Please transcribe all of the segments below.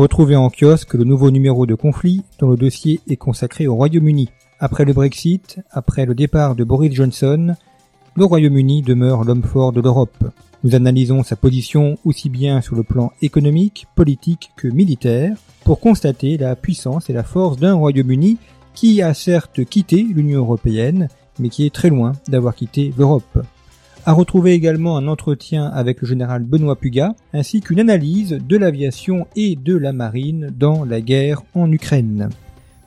Retrouvez en kiosque le nouveau numéro de Conflit dont le dossier est consacré au Royaume-Uni. Après le Brexit, après le départ de Boris Johnson, le Royaume-Uni demeure l'homme fort de l'Europe. Nous analysons sa position aussi bien sur le plan économique, politique que militaire pour constater la puissance et la force d'un Royaume-Uni qui a certes quitté l'Union européenne, mais qui est très loin d'avoir quitté l'Europe. À retrouver également un entretien avec le général Benoît Puga, ainsi qu'une analyse de l'aviation et de la marine dans la guerre en Ukraine.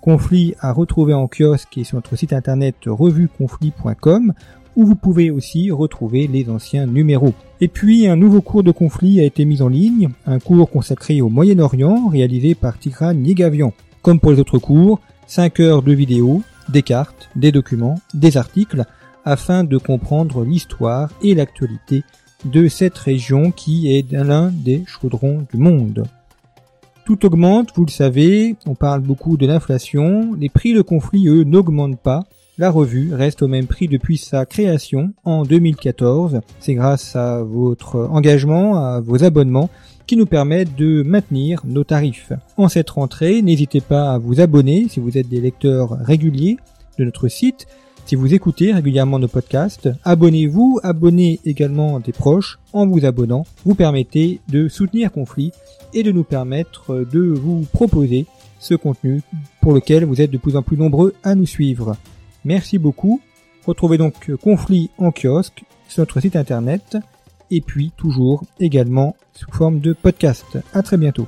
Conflit à retrouver en kiosque et sur notre site internet revueconflit.com où vous pouvez aussi retrouver les anciens numéros. Et puis un nouveau cours de conflit a été mis en ligne, un cours consacré au Moyen-Orient réalisé par Tigran Nigavian. Comme pour les autres cours, 5 heures de vidéos, des cartes, des documents, des articles, afin de comprendre l'histoire et l'actualité de cette région qui est l'un des chaudrons du monde. Tout augmente, vous le savez, on parle beaucoup de l'inflation, les prix de conflit, eux, n'augmentent pas, la revue reste au même prix depuis sa création en 2014. C'est grâce à votre engagement, à vos abonnements, qui nous permettent de maintenir nos tarifs. En cette rentrée, n'hésitez pas à vous abonner si vous êtes des lecteurs réguliers de notre site. Si vous écoutez régulièrement nos podcasts, abonnez-vous, abonnez également des proches. En vous abonnant, vous permettez de soutenir Conflit et de nous permettre de vous proposer ce contenu pour lequel vous êtes de plus en plus nombreux à nous suivre. Merci beaucoup. Retrouvez donc Conflit en kiosque sur notre site internet et puis toujours également sous forme de podcast. À très bientôt.